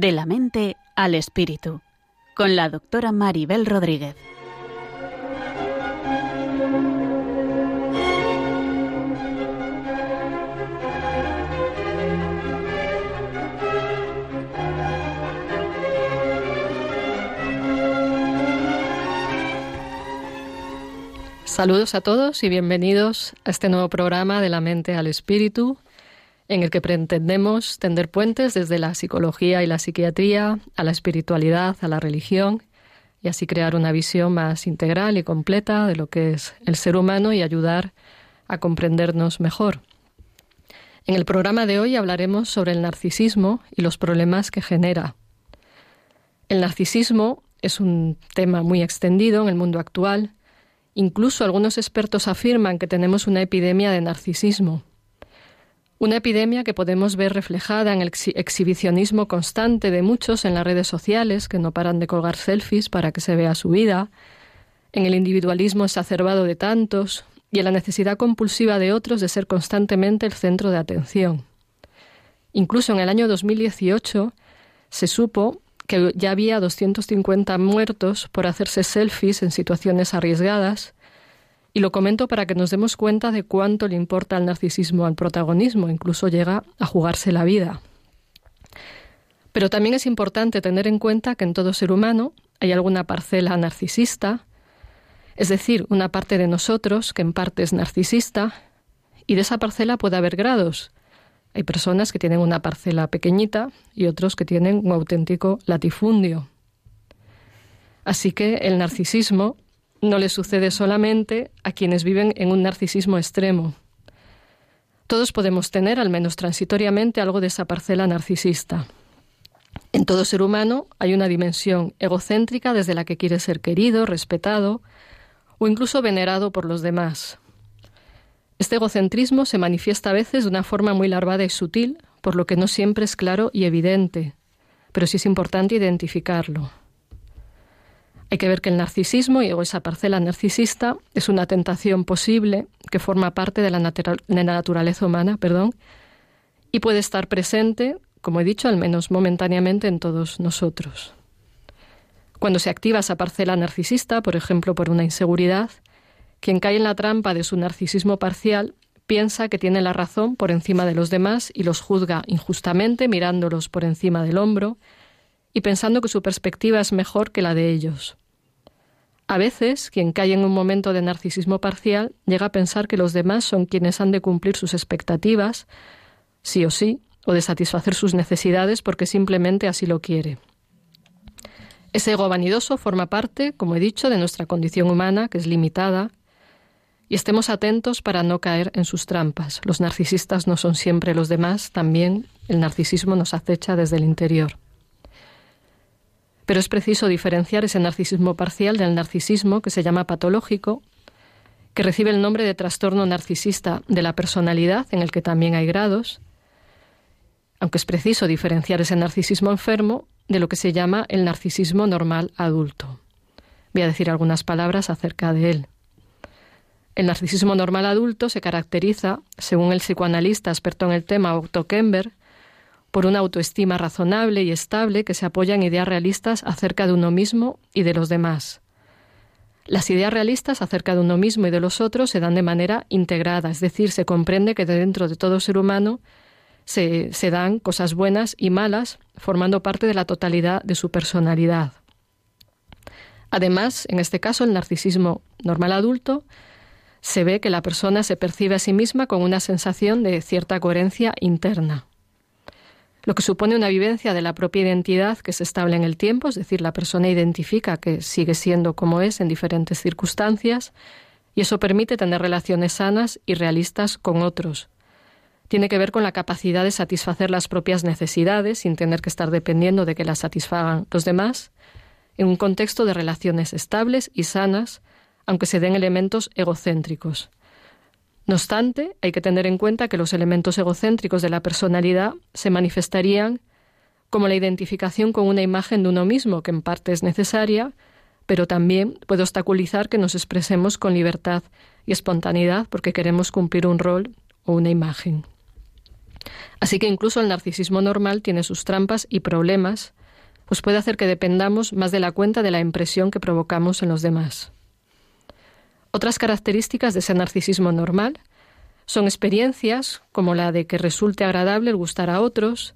De la mente al espíritu, con la doctora Maribel Rodríguez. Saludos a todos y bienvenidos a este nuevo programa de la mente al espíritu, en el que pretendemos tender puentes desde la psicología y la psiquiatría a la espiritualidad, a la religión, y así crear una visión más integral y completa de lo que es el ser humano y ayudar a comprendernos mejor. En el programa de hoy hablaremos sobre el narcisismo y los problemas que genera. El narcisismo es un tema muy extendido en el mundo actual, Incluso algunos expertos afirman que tenemos una epidemia de narcisismo. Una epidemia que podemos ver reflejada en el exhibicionismo constante de muchos en las redes sociales que no paran de colgar selfies para que se vea su vida, en el individualismo exacerbado de tantos y en la necesidad compulsiva de otros de ser constantemente el centro de atención. Incluso en el año 2018 se supo que ya había 250 muertos por hacerse selfies en situaciones arriesgadas, y lo comento para que nos demos cuenta de cuánto le importa el narcisismo al protagonismo, incluso llega a jugarse la vida. Pero también es importante tener en cuenta que en todo ser humano hay alguna parcela narcisista, es decir, una parte de nosotros que en parte es narcisista, y de esa parcela puede haber grados, hay personas que tienen una parcela pequeñita y otros que tienen un auténtico latifundio. Así que el narcisismo no le sucede solamente a quienes viven en un narcisismo extremo. Todos podemos tener, al menos transitoriamente, algo de esa parcela narcisista. En todo ser humano hay una dimensión egocéntrica desde la que quiere ser querido, respetado o incluso venerado por los demás. Este egocentrismo se manifiesta a veces de una forma muy larvada y sutil, por lo que no siempre es claro y evidente, pero sí es importante identificarlo. Hay que ver que el narcisismo y esa parcela narcisista es una tentación posible que forma parte de la, naturaleza humana, perdón, y puede estar presente, como he dicho, al menos momentáneamente en todos nosotros. Cuando se activa esa parcela narcisista, por ejemplo, por una inseguridad, quien cae en la trampa de su narcisismo parcial piensa que tiene la razón por encima de los demás y los juzga injustamente mirándolos por encima del hombro y pensando que su perspectiva es mejor que la de ellos. A veces, quien cae en un momento de narcisismo parcial llega a pensar que los demás son quienes han de cumplir sus expectativas, sí o sí, o de satisfacer sus necesidades porque simplemente así lo quiere. Ese ego vanidoso forma parte, como he dicho, de nuestra condición humana, que es limitada, y estemos atentos para no caer en sus trampas. Los narcisistas no son siempre los demás, también el narcisismo nos acecha desde el interior. Pero es preciso diferenciar ese narcisismo parcial del narcisismo que se llama patológico, que recibe el nombre de trastorno narcisista de la personalidad, en el que también hay grados, aunque es preciso diferenciar ese narcisismo enfermo de lo que se llama el narcisismo normal adulto. Voy a decir algunas palabras acerca de él. El narcisismo normal adulto se caracteriza, según el psicoanalista experto en el tema Otto Kember, por una autoestima razonable y estable que se apoya en ideas realistas acerca de uno mismo y de los demás. Las ideas realistas acerca de uno mismo y de los otros se dan de manera integrada, es decir, se comprende que dentro de todo ser humano se, se dan cosas buenas y malas, formando parte de la totalidad de su personalidad. Además, en este caso, el narcisismo normal adulto se ve que la persona se percibe a sí misma con una sensación de cierta coherencia interna. Lo que supone una vivencia de la propia identidad que se estable en el tiempo, es decir, la persona identifica que sigue siendo como es en diferentes circunstancias, y eso permite tener relaciones sanas y realistas con otros. Tiene que ver con la capacidad de satisfacer las propias necesidades sin tener que estar dependiendo de que las satisfagan los demás, en un contexto de relaciones estables y sanas, aunque se den elementos egocéntricos. No obstante, hay que tener en cuenta que los elementos egocéntricos de la personalidad se manifestarían como la identificación con una imagen de uno mismo, que en parte es necesaria, pero también puede obstaculizar que nos expresemos con libertad y espontaneidad porque queremos cumplir un rol o una imagen. Así que incluso el narcisismo normal tiene sus trampas y problemas, pues puede hacer que dependamos más de la cuenta de la impresión que provocamos en los demás. Otras características de ese narcisismo normal son experiencias como la de que resulte agradable el gustar a otros,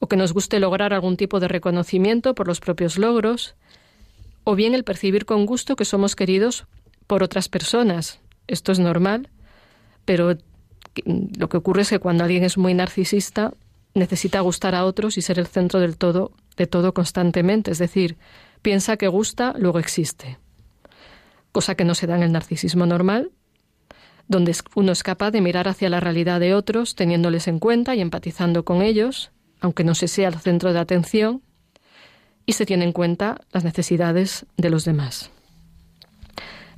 o que nos guste lograr algún tipo de reconocimiento por los propios logros, o bien el percibir con gusto que somos queridos por otras personas. Esto es normal, pero lo que ocurre es que cuando alguien es muy narcisista necesita gustar a otros y ser el centro del todo de todo constantemente, es decir, piensa que gusta, luego existe. Cosa que no se da en el narcisismo normal, donde uno es capaz de mirar hacia la realidad de otros, teniéndoles en cuenta y empatizando con ellos, aunque no se sea el centro de atención, y se tiene en cuenta las necesidades de los demás.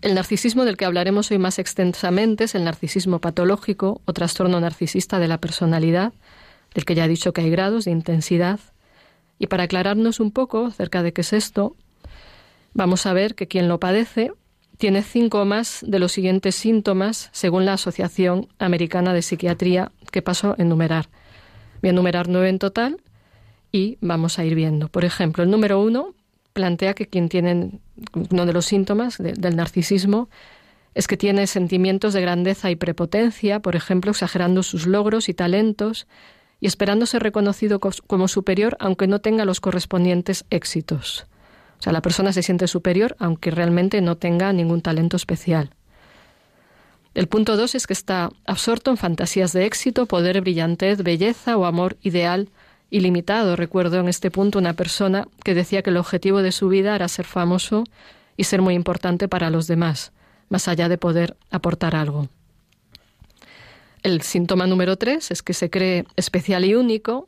El narcisismo del que hablaremos hoy más extensamente es el narcisismo patológico o trastorno narcisista de la personalidad, del que ya he dicho que hay grados de intensidad. Y para aclararnos un poco acerca de qué es esto, vamos a ver que quien lo padece tiene cinco más de los siguientes síntomas según la Asociación Americana de Psiquiatría que paso a enumerar. Voy a enumerar nueve en total y vamos a ir viendo. Por ejemplo, el número uno plantea que quien tiene uno de los síntomas del narcisismo es que tiene sentimientos de grandeza y prepotencia, por ejemplo, exagerando sus logros y talentos y esperando ser reconocido como superior aunque no tenga los correspondientes éxitos. O sea, la persona se siente superior aunque realmente no tenga ningún talento especial. El punto dos es que está absorto en fantasías de éxito, poder, brillantez, belleza o amor ideal ilimitado. Recuerdo en este punto una persona que decía que el objetivo de su vida era ser famoso y ser muy importante para los demás, más allá de poder aportar algo. El síntoma número tres es que se cree especial y único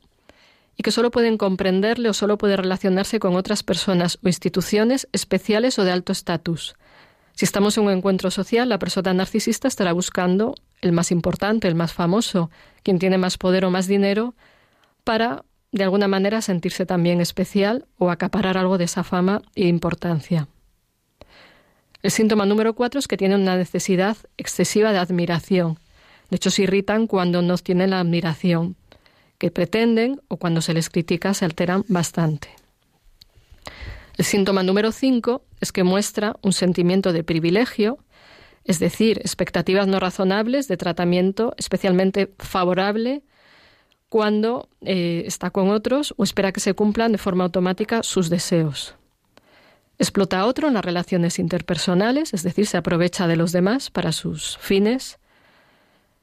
y que solo pueden comprenderle o solo puede relacionarse con otras personas o instituciones especiales o de alto estatus. Si estamos en un encuentro social, la persona narcisista estará buscando el más importante, el más famoso, quien tiene más poder o más dinero, para de alguna manera sentirse también especial o acaparar algo de esa fama e importancia. El síntoma número cuatro es que tienen una necesidad excesiva de admiración. De hecho, se irritan cuando no tienen la admiración que pretenden o cuando se les critica se alteran bastante. El síntoma número cinco es que muestra un sentimiento de privilegio, es decir, expectativas no razonables de tratamiento especialmente favorable cuando eh, está con otros o espera que se cumplan de forma automática sus deseos. Explota a otro en las relaciones interpersonales, es decir, se aprovecha de los demás para sus fines.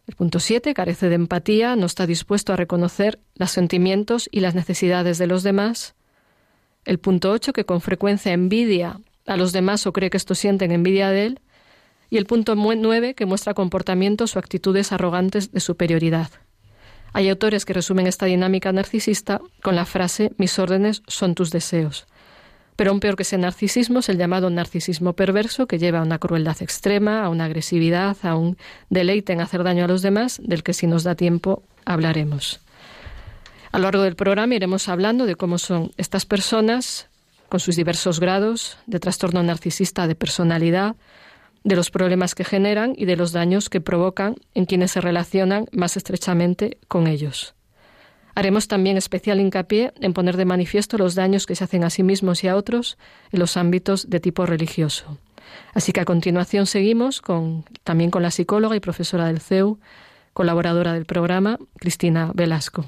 El punto 7 carece de empatía, no está dispuesto a reconocer los sentimientos y las necesidades de los demás. El punto 8 que con frecuencia envidia a los demás o cree que estos sienten envidia de él. Y el punto 9 que muestra comportamientos o actitudes arrogantes de superioridad. Hay autores que resumen esta dinámica narcisista con la frase mis órdenes son tus deseos. Pero aún peor que ese narcisismo es el llamado narcisismo perverso, que lleva a una crueldad extrema, a una agresividad, a un deleite en hacer daño a los demás, del que si nos da tiempo hablaremos. A lo largo del programa iremos hablando de cómo son estas personas con sus diversos grados de trastorno narcisista de personalidad, de los problemas que generan y de los daños que provocan en quienes se relacionan más estrechamente con ellos. Haremos también especial hincapié en poner de manifiesto los daños que se hacen a sí mismos y a otros en los ámbitos de tipo religioso. Así que a continuación seguimos con, también con la psicóloga y profesora del CEU, colaboradora del programa, Cristina Velasco.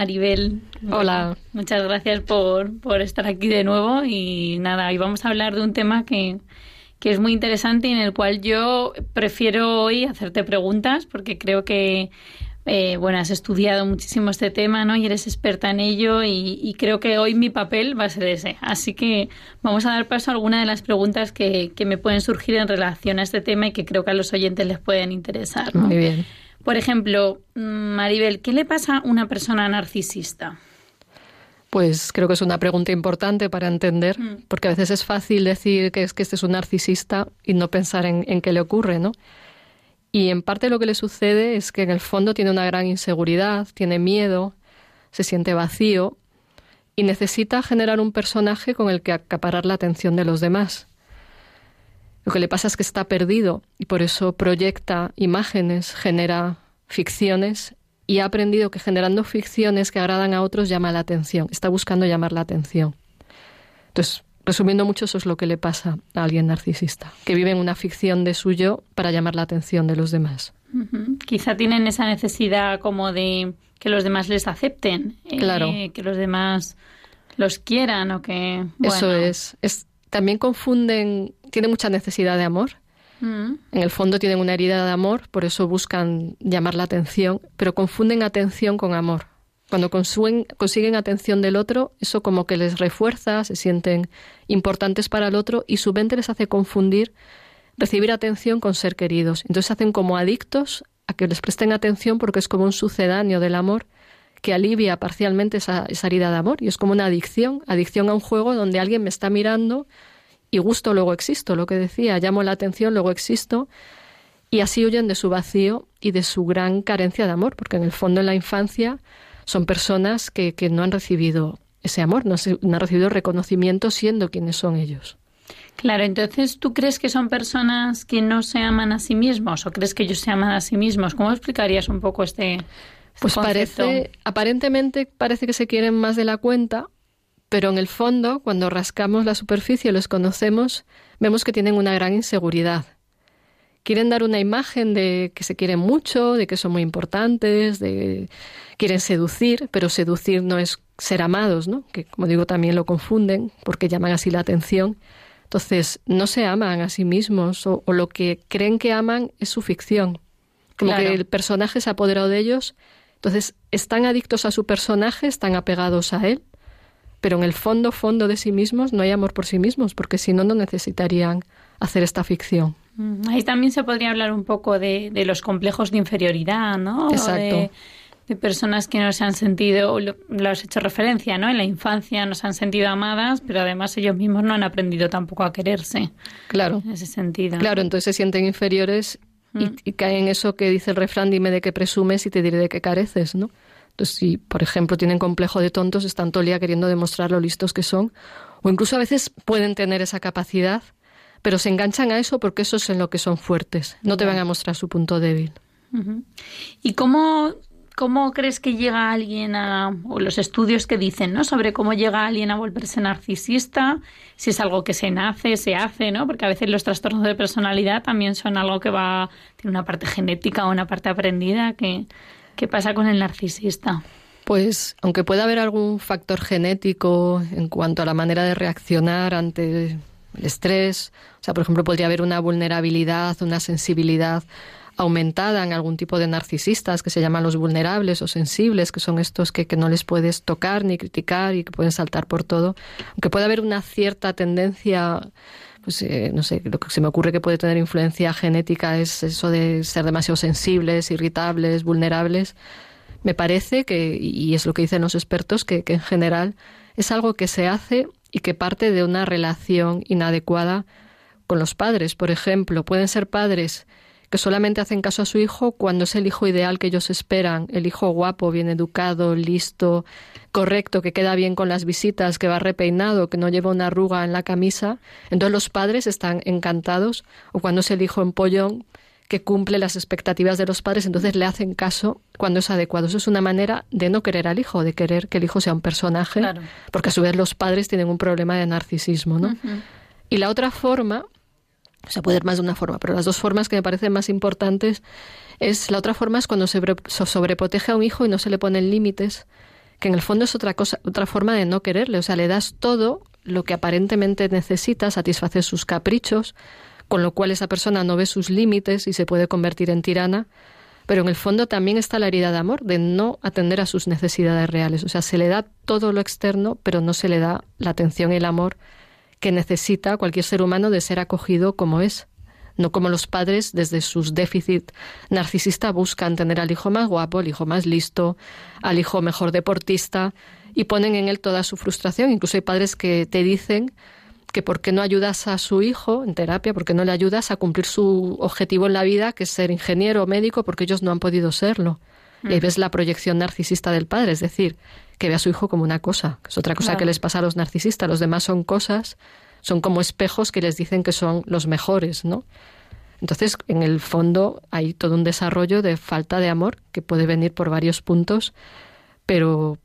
Maribel. Hola. Muchas gracias por, estar aquí de nuevo y nada, hoy vamos a hablar de un tema que, que, es muy interesante y en el cual yo prefiero hoy hacerte preguntas porque creo que eh, bueno, has estudiado muchísimo este tema, ¿no? Y eres experta en ello y, creo que hoy mi papel va a ser ese. Así que vamos a dar paso a algunas de las preguntas que, que me pueden surgir en relación a este tema y que creo que a los oyentes les pueden interesar. Muy bien. Por ejemplo, mm, Maribel, ¿qué le pasa a una persona narcisista? Pues creo que es una pregunta importante para entender, mm. porque a veces es fácil decir que es que este es un narcisista y no pensar en, en qué le ocurre, ¿no? Y en parte lo que le sucede es que en el fondo tiene una gran inseguridad, tiene miedo, se siente vacío y necesita generar un personaje con el que acaparar la atención de los demás. Lo que le pasa es que está perdido y por eso proyecta imágenes, genera ficciones y ha aprendido que generando ficciones que agradan a otros llama la atención, está buscando llamar la atención. Entonces, resumiendo mucho, eso es lo que le pasa a alguien narcisista, que vive en una ficción de suyo para llamar la atención de los demás. Quizá tienen esa necesidad como de que los demás les acepten, eh, claro. que los demás los quieran o que... Eso es. es. También confunden, tiene mucha necesidad de amor Mm. En el fondo tienen una herida de amor, por eso buscan llamar la atención, pero confunden atención con amor. Cuando consiguen, consiguen atención del otro, eso como que les refuerza, se sienten importantes para el otro y su mente les hace confundir recibir atención con ser queridos. Entonces se hacen como adictos a que les presten atención porque es como un sucedáneo del amor que alivia parcialmente esa, esa herida de amor y es como una adicción, adicción a un juego donde alguien me está mirando, y gusto, luego existo, lo que decía, llamo la atención, luego existo, y así huyen de su vacío y de su gran carencia de amor, porque en el fondo en la infancia son personas que, que no han recibido ese amor, no, no han recibido reconocimiento siendo quienes son ellos. Claro, entonces tú crees que son personas que no se aman a sí mismos o crees que ellos se aman a sí mismos. ¿Cómo explicarías un poco este, pues parece, aparentemente parece que se quieren más de la cuenta pero en el fondo, cuando rascamos la superficie y los conocemos, vemos que tienen una gran inseguridad. Quieren dar una imagen de que se quieren mucho, de que son muy importantes, de quieren seducir, pero seducir no es ser amados, ¿no? Que como digo también lo confunden porque llaman así la atención. Entonces, no se aman a sí mismos o, lo que creen que aman es su ficción. Como que el personaje se ha apoderado de ellos. Entonces, están adictos a su personaje, están apegados a él pero en el fondo, fondo de sí mismos no hay amor por sí mismos, porque si no, no necesitarían hacer esta ficción. Mm, ahí también se podría hablar un poco de, los complejos de inferioridad, ¿no? Exacto. De, personas que no se han sentido, lo, has hecho referencia, ¿no? En la infancia no se han sentido amadas, pero además ellos mismos no han aprendido tampoco a quererse. Claro. En ese sentido. Claro, entonces se sienten inferiores mm. y caen en eso que dice el refrán, dime de qué presumes y te diré de qué careces, ¿no? Entonces, si, por ejemplo, tienen complejo de tontos, están todo el día queriendo demostrar lo listos que son, o incluso a veces pueden tener esa capacidad, pero se enganchan a eso porque eso es en lo que son fuertes. No te van a mostrar su punto débil. ¿Y cómo, cómo crees que llega alguien a, o los estudios que dicen, ¿no? Sobre cómo llega alguien a volverse narcisista, si es algo que se nace, se hace, ¿no? Porque a veces los trastornos de personalidad también son algo que va, tiene una parte genética o una parte aprendida que ¿Qué pasa con el narcisista? Pues aunque pueda haber algún factor genético en cuanto a la manera de reaccionar ante el estrés, o sea, por ejemplo, podría haber una vulnerabilidad, una sensibilidad aumentada en algún tipo de narcisistas que se llaman los vulnerables o sensibles, que son estos que, que, no les puedes tocar ni criticar y que pueden saltar por todo. Aunque puede haber una cierta tendencia pues eh, no sé, lo que se me ocurre que puede tener influencia genética es eso de ser demasiado sensibles, irritables, vulnerables. Me parece que, y es lo que dicen los expertos, que, que en general es algo que se hace y que parte de una relación inadecuada con los padres. Por ejemplo, pueden ser padres que solamente hacen caso a su hijo cuando es el hijo ideal que ellos esperan, el hijo guapo, bien educado, listo, correcto, que queda bien con las visitas, que va repeinado, que no lleva una arruga en la camisa. Entonces los padres están encantados, o cuando es el hijo empollón, que cumple las expectativas de los padres, entonces le hacen caso cuando es adecuado. Eso es una manera de no querer al hijo, de querer que el hijo sea un personaje, porque a su vez los padres tienen un problema de narcisismo, ¿no? Y la otra forma o sea, puede ir más de una forma, pero las dos formas que me parecen más importantes es la otra forma es cuando se sobreprotege a un hijo y no se le ponen límites, que en el fondo es otra cosa, otra forma de no quererle, o sea, le das todo lo que aparentemente necesita, satisface sus caprichos, con lo cual esa persona no ve sus límites y se puede convertir en tirana, pero en el fondo también está la herida de amor, de no atender a sus necesidades reales. O sea, se le da todo lo externo, pero no se le da la atención y el amor que necesita cualquier ser humano de ser acogido como es. No como los padres desde sus déficits narcisistas buscan tener al hijo más guapo, al hijo más listo, al hijo mejor deportista y ponen en él toda su frustración. Incluso hay padres que te dicen que por qué no ayudas a su hijo en terapia, por qué no le ayudas a cumplir su objetivo en la vida, que es ser ingeniero o médico, porque ellos no han podido serlo. Y ahí ves la proyección narcisista del padre, es decir, que ve a su hijo como una cosa, que es otra cosa que les pasa a los narcisistas. Los demás son cosas, son como espejos que les dicen que son los mejores, ¿no? Entonces, en el fondo hay todo un desarrollo de falta de amor que puede venir por varios puntos, pero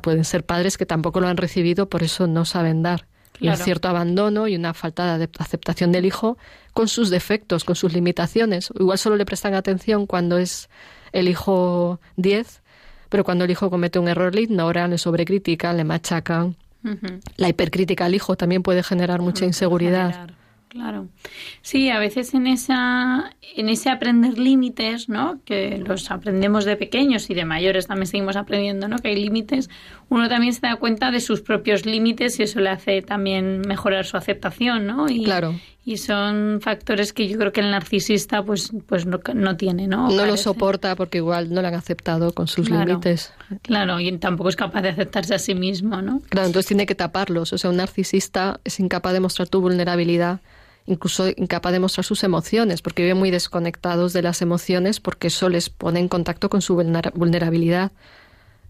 pueden ser padres que tampoco lo han recibido, por eso no saben dar. Y un cierto abandono y una falta de aceptación del hijo con sus defectos, con sus limitaciones. Igual solo le prestan atención cuando es el hijo 10, pero cuando el hijo comete un error le ignoran, le sobrecritican, le machacan. La hipercrítica al hijo también puede generar mucha inseguridad. Claro. Sí, a veces en esa en ese aprender límites, ¿no? Que los aprendemos de pequeños y de mayores también seguimos aprendiendo, ¿no? Que hay límites. Uno también se da cuenta de sus propios límites y eso le hace también mejorar su aceptación, ¿no? Y, claro. Y son factores que yo creo que el narcisista pues pues no, no tiene, ¿no? No lo soporta porque igual no lo han aceptado con sus límites. Claro, y tampoco es capaz de aceptarse a sí mismo, ¿no? Claro, entonces tiene que taparlos. O sea, un narcisista es incapaz de mostrar tu vulnerabilidad incluso incapaz de mostrar sus emociones, porque viven muy desconectados de las emociones, porque eso les pone en contacto con su vulnerabilidad.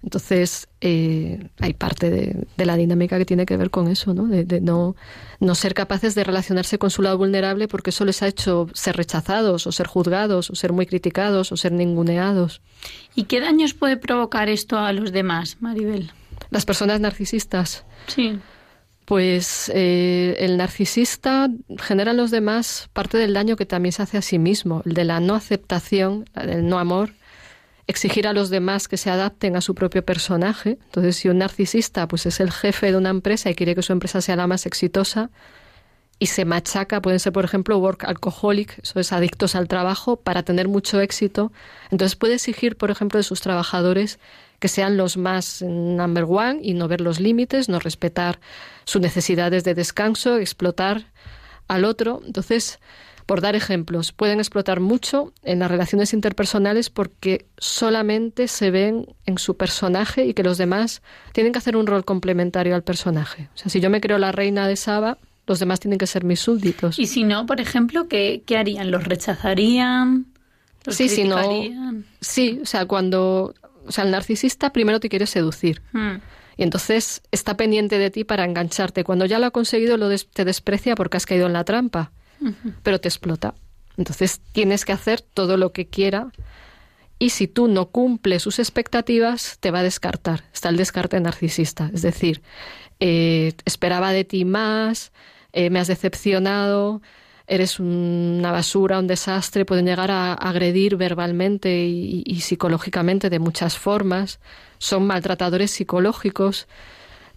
Entonces, eh, hay parte de, la dinámica que tiene que ver con eso, ¿no? De, no, no ser capaces de relacionarse con su lado vulnerable porque eso les ha hecho ser rechazados o ser juzgados o ser muy criticados o ser ninguneados. ¿Y qué daños puede provocar esto a los demás, Maribel? Las personas narcisistas. Sí pues eh, el narcisista genera en los demás parte del daño que también se hace a sí mismo, el de la no aceptación, el no amor, exigir a los demás que se adapten a su propio personaje. Entonces, si un narcisista pues es el jefe de una empresa y quiere que su empresa sea la más exitosa y se machaca, pueden ser por ejemplo work alcoholic, eso es adictos al trabajo para tener mucho éxito, entonces puede exigir, por ejemplo, de sus trabajadores que sean los más number one y no ver los límites, no respetar sus necesidades de descanso, explotar al otro. Entonces, por dar ejemplos, pueden explotar mucho en las relaciones interpersonales porque solamente se ven en su personaje y que los demás tienen que hacer un rol complementario al personaje. O sea, si yo me creo la reina de Saba, los demás tienen que ser mis súbditos. Y si no, por ejemplo, ¿qué, qué harían? ¿Los rechazarían? ¿Los sí, si no. Sí, o sea, cuando o sea, el narcisista primero te quiere seducir. Hmm. Y entonces está pendiente de ti para engancharte. Cuando ya lo ha conseguido, lo te desprecia porque has caído en la trampa. Pero te explota. Entonces tienes que hacer todo lo que quiera. Y si tú no cumples sus expectativas, te va a descartar. Está el descarte narcisista. Es decir, eh, esperaba de ti más, eh, me has decepcionado, eres una basura, un desastre, pueden llegar a agredir verbalmente y, psicológicamente de muchas formas, son maltratadores psicológicos,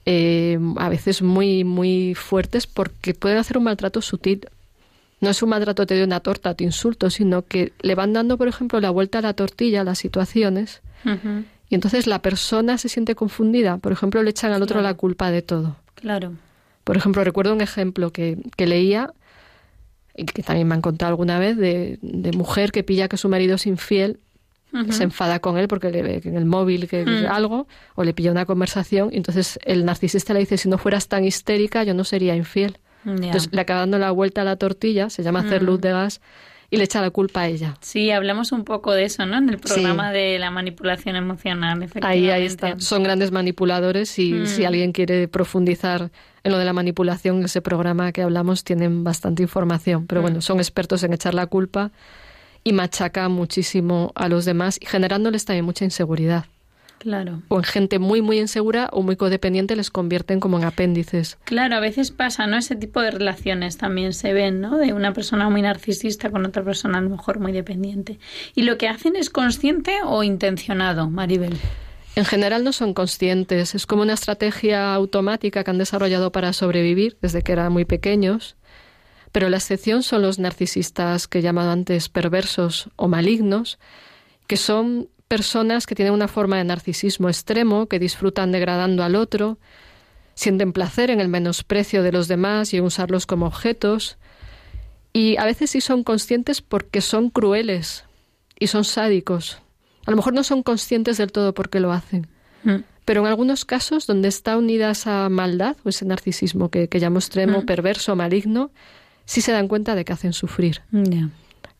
eh, a veces muy, muy fuertes porque pueden hacer un maltrato sutil. No es un maltrato, te doy una torta, te insulto, sino que le van dando, por ejemplo, la vuelta a la tortilla a las situaciones y entonces la persona se siente confundida. Por ejemplo, le echan al otro la culpa de todo. Claro. Por ejemplo, recuerdo un ejemplo que, que leía que también me han contado alguna vez, de, mujer que pilla que su marido es infiel, se enfada con él porque le ve en el móvil que mm. algo, o le pilla una conversación, y entonces el narcisista le dice, si no fueras tan histérica, yo no sería infiel. Entonces le acaba dando la vuelta a la tortilla, se llama hacer mm. luz de gas, y le echa la culpa a ella. Sí, hablamos un poco de eso, ¿no? En el programa de la manipulación emocional, Ahí, ahí está. Son grandes manipuladores y si mm. alguien quiere profundizar en lo de la manipulación, ese programa que hablamos tienen bastante información. Pero bueno, mm. son expertos en echar la culpa y machacan muchísimo a los demás y generándoles también mucha inseguridad. Claro. O en gente muy, muy insegura o muy codependiente les convierten como en apéndices. Claro, a veces pasa, ¿no? Ese tipo de relaciones también se ven, ¿no? De una persona muy narcisista con otra persona a lo mejor muy dependiente. ¿Y lo que hacen es consciente o intencionado, Maribel? En general no son conscientes, es como una estrategia automática que han desarrollado para sobrevivir desde que eran muy pequeños, pero la excepción son los narcisistas que he llamado antes perversos o malignos, que son personas que tienen una forma de narcisismo extremo, que disfrutan degradando al otro, sienten placer en el menosprecio de los demás y en usarlos como objetos, y a veces sí son conscientes porque son crueles y son sádicos. A lo mejor no son conscientes del todo por qué lo hacen. Mm. Pero en algunos casos donde está unida esa maldad o ese narcisismo que, que llamo extremo, mm. perverso, maligno, sí se dan cuenta de que hacen sufrir.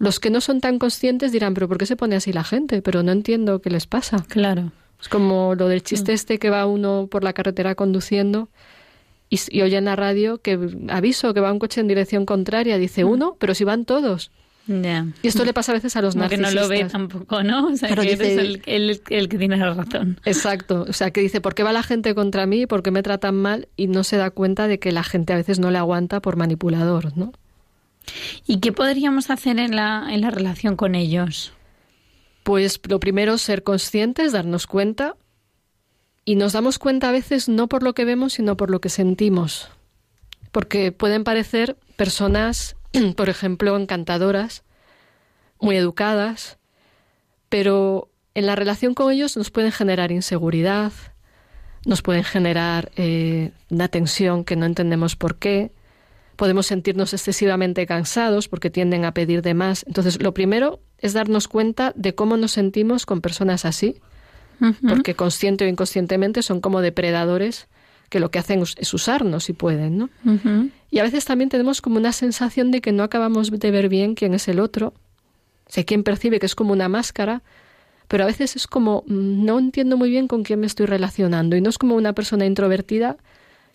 Los que no son tan conscientes dirán, pero ¿por qué se pone así la gente? Pero no entiendo qué les pasa. Claro. Es como lo del chiste mm. este que va uno por la carretera conduciendo y, oye en la radio que aviso que va un coche en dirección contraria, dice mm. uno, pero si van todos. Y esto le pasa a veces a los narcisistas. Que no lo ve tampoco, ¿no? O sea, que el, el, que tiene la razón. Exacto. O sea, que dice, ¿por qué va la gente contra mí? ¿Por qué me tratan mal? Y no se da cuenta de que la gente a veces no le aguanta por manipulador, ¿no? ¿Y qué podríamos hacer en la, en la relación con ellos? Pues lo primero, ser conscientes, darnos cuenta y nos damos cuenta a veces no por lo que vemos, sino por lo que sentimos. Porque pueden parecer personas, por ejemplo, encantadoras, muy educadas, pero en la relación con ellos nos pueden generar inseguridad, nos pueden generar eh, una tensión que no entendemos por qué, podemos sentirnos excesivamente cansados porque tienden a pedir de más. Entonces, lo primero es darnos cuenta de cómo nos sentimos con personas así porque consciente o inconscientemente son como depredadores que lo que hacen es usarnos si pueden, ¿no? Y a veces también tenemos como una sensación de que no acabamos de ver bien quién es el otro. Sé quien percibe que es como una máscara, pero a veces es como mm, no entiendo muy bien con quién me estoy relacionando y no es como una persona introvertida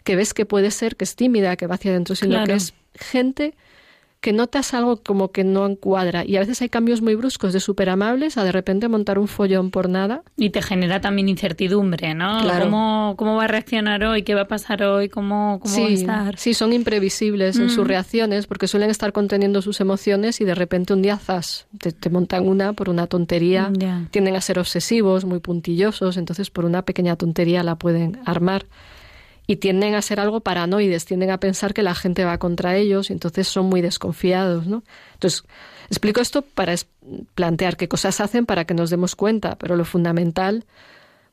que ves que puede ser que es tímida, que va hacia adentro, sino que es gente que notas algo como que no encuadra y a veces hay cambios muy bruscos de súper amables a de repente montar un follón por nada. Y te genera también incertidumbre, ¿no? ¿Cómo, ¿Cómo, va a reaccionar hoy? ¿Qué va a pasar hoy? ¿Cómo, cómo va a estar? Sí, son imprevisibles en sus mm. reacciones porque suelen estar conteniendo sus emociones y de repente un día zas, te, montan una por una tontería, tienden a ser obsesivos, muy puntillosos, entonces por una pequeña tontería la pueden armar y tienden a ser algo paranoides, tienden a pensar que la gente va contra ellos y entonces son muy desconfiados, ¿no? Entonces, explico esto para plantear qué cosas hacen para que nos demos cuenta, pero lo fundamental,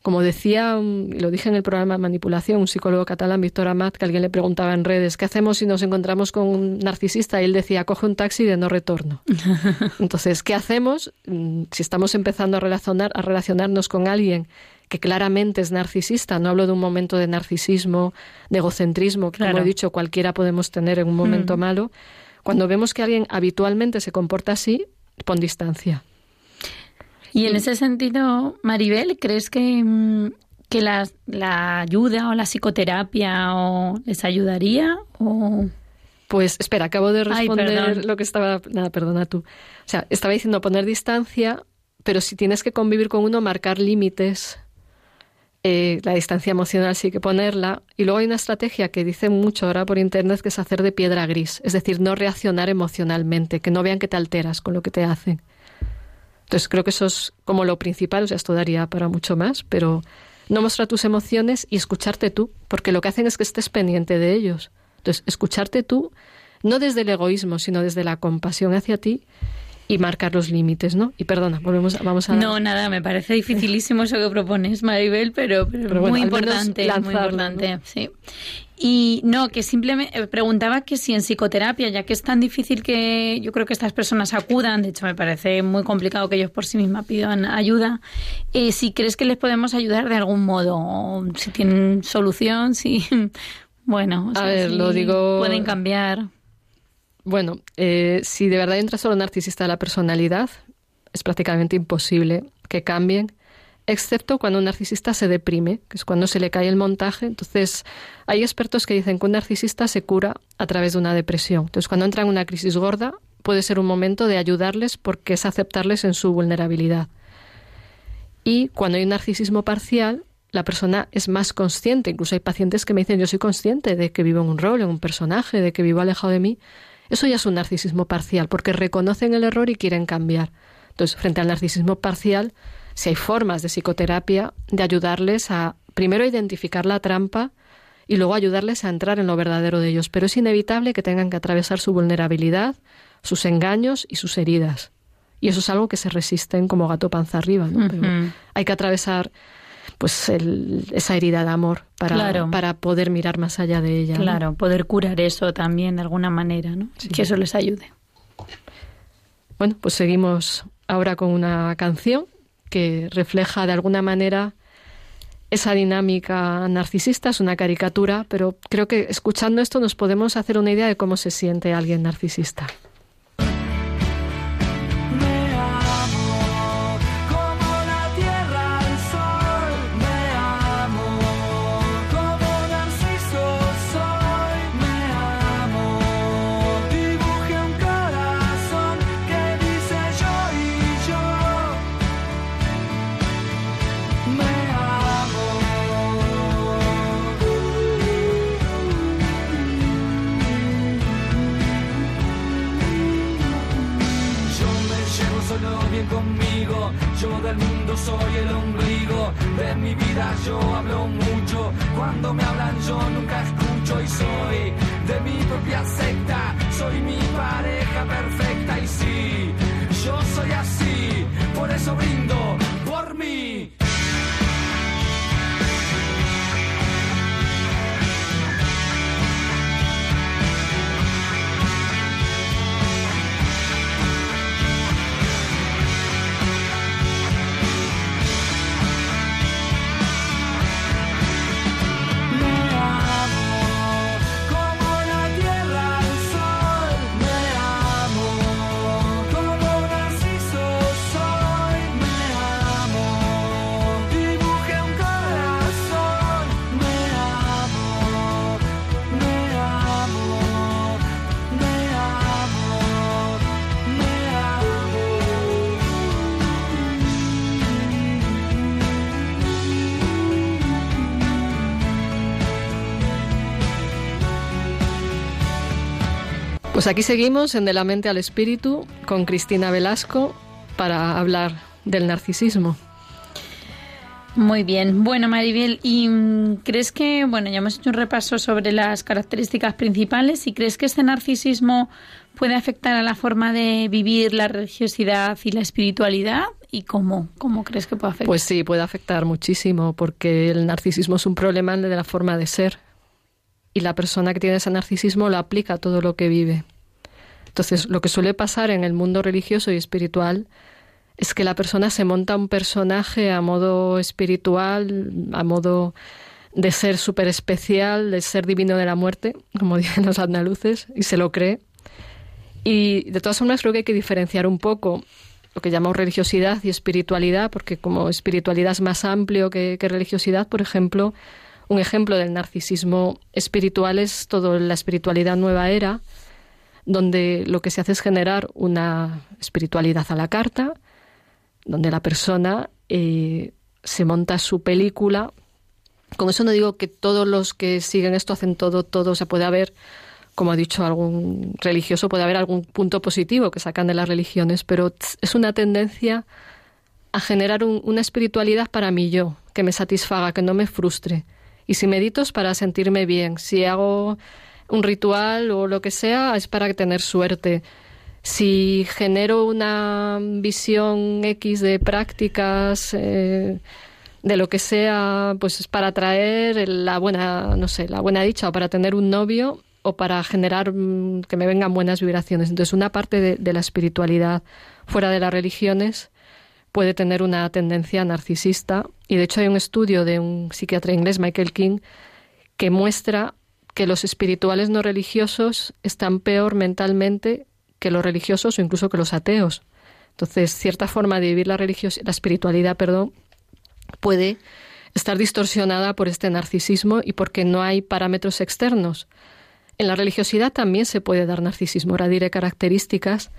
como decía, lo dije en el programa manipulación, un psicólogo catalán, Víctor Amat, que alguien le preguntaba en redes, ¿qué hacemos si nos encontramos con un narcisista? Y él decía, coge un taxi de no retorno. Entonces, ¿qué hacemos mm, si estamos empezando a, relacionar, a relacionarnos con alguien que claramente es narcisista. No hablo de un momento de narcisismo, de egocentrismo, que como he dicho, cualquiera podemos tener en un momento mm. malo. Cuando vemos que alguien habitualmente se comporta así, pon distancia. Y en ese sentido, Maribel, ¿crees que, mm, que la, la ayuda o la psicoterapia o les ayudaría? O... Pues espera, acabo de responder lo que estaba. Nada, perdona tú. O sea, estaba diciendo poner distancia, pero si tienes que convivir con uno, marcar límites eh, la distancia emocional sí que ponerla. Y luego hay una estrategia que dice mucho ahora por internet que es hacer de piedra gris, es decir, no reaccionar emocionalmente, que no vean que te alteras con lo que te hacen. Entonces creo que eso es como lo principal, o sea, esto daría para mucho más, pero no mostrar tus emociones y escucharte tú, porque lo que hacen es que estés pendiente de ellos. Entonces, escucharte tú, no desde el egoísmo, sino desde la compasión hacia ti y marcar los límites, ¿no? Y perdona, volvemos, vamos a... No, nada, me parece dificilísimo eso que propones, Maribel, pero, muy importante, muy importante, sí. Y no, que simplemente eh, preguntaba que si en psicoterapia, ya que es tan difícil que yo creo que estas personas acudan, de hecho me parece muy complicado que ellos por sí mismas pidan ayuda, eh, si crees que les podemos ayudar de algún modo, si tienen solución, si... Bueno, a ver, lo digo... Pueden cambiar. Bueno, eh, si de verdad entra solo narcisista de la personalidad, es prácticamente imposible que cambien, excepto cuando un narcisista se deprime, que es cuando se le cae el montaje. Entonces, hay expertos que dicen que un narcisista se cura a través de una depresión. Entonces, cuando entra en una crisis gorda, puede ser un momento de ayudarles porque es aceptarles en su vulnerabilidad. Y cuando hay un narcisismo parcial, la persona es más consciente. Incluso hay pacientes que me dicen, yo soy consciente de que vivo en un rol, en un personaje, de que vivo alejado de mí, eso ya es un narcisismo parcial, porque reconocen el error y quieren cambiar. Entonces, frente al narcisismo parcial, si hay formas de psicoterapia de ayudarles a, primero, identificar la trampa y luego ayudarles a entrar en lo verdadero de ellos. Pero es inevitable que tengan que atravesar su vulnerabilidad, sus engaños y sus heridas. Y eso es algo que se resisten como gato panza arriba, ¿no? Pero hay que atravesar pues esa herida de amor para, para poder mirar más allá de ella. Claro, poder curar eso también de alguna manera, ¿no? Que eso les ayude. Bueno, pues seguimos ahora con una canción que refleja de alguna manera esa dinámica narcisista, es una caricatura, pero creo que escuchando esto nos podemos hacer una idea de cómo se siente alguien narcisista. Soy el ombligo. De mi vida, yo hablo mucho, cuando me hablan yo nunca escucho y soy de mi propia secta, soy mi pareja perfecta y sí, yo soy así, por eso brindo por mí. Pues aquí seguimos en De la mente al espíritu con Cristina Velasco para hablar del narcisismo. Muy bien. Bueno, Maribel, ¿y mm, crees que, bueno, ya hemos hecho un repaso sobre las características principales y crees que este narcisismo puede afectar a la forma de vivir la religiosidad y la espiritualidad? ¿Y cómo? ¿Cómo crees que puede afectar? Pues sí, puede afectar muchísimo porque el narcisismo es un problema de la forma de ser y la persona que tiene ese narcisismo lo aplica a todo lo que vive. Entonces, lo que suele pasar en el mundo religioso y espiritual es que la persona se monta un personaje a modo espiritual, a modo de ser súper especial, de ser divino de la muerte, como dicen los andaluces, y se lo cree. Y de todas formas creo que hay que diferenciar un poco lo que llamamos religiosidad y espiritualidad, porque como espiritualidad es más amplio que, religiosidad, por ejemplo, un ejemplo del narcisismo espiritual es toda la espiritualidad nueva era, donde lo que se hace es generar una espiritualidad a la carta, donde la persona eh, se monta su película. Con eso no digo que todos los que siguen esto hacen todo, todo, se puede haber, como ha dicho algún religioso, puede haber algún punto positivo que sacan de las religiones, pero es una tendencia a generar una espiritualidad para mí yo, que me satisfaga, que no me frustre. Y si medito es para sentirme bien, si hago un ritual o lo que sea, es para tener suerte. Si genero una visión X de prácticas, eh, de lo que sea, pues es para traer la buena, no sé, la buena dicha o para tener un novio o para generar mm, que me vengan buenas vibraciones. Entonces, una parte de, de la espiritualidad fuera de las religiones puede tener una tendencia narcisista. Y de hecho hay un estudio de un psiquiatra inglés, Michael King, que muestra que los espirituales no religiosos están peor mentalmente que los religiosos o incluso que los ateos. Entonces, cierta forma de vivir la, la espiritualidad, perdón, puede estar distorsionada por este narcisismo y porque no hay parámetros externos. En la religiosidad también se puede dar narcisismo, ahora diré características,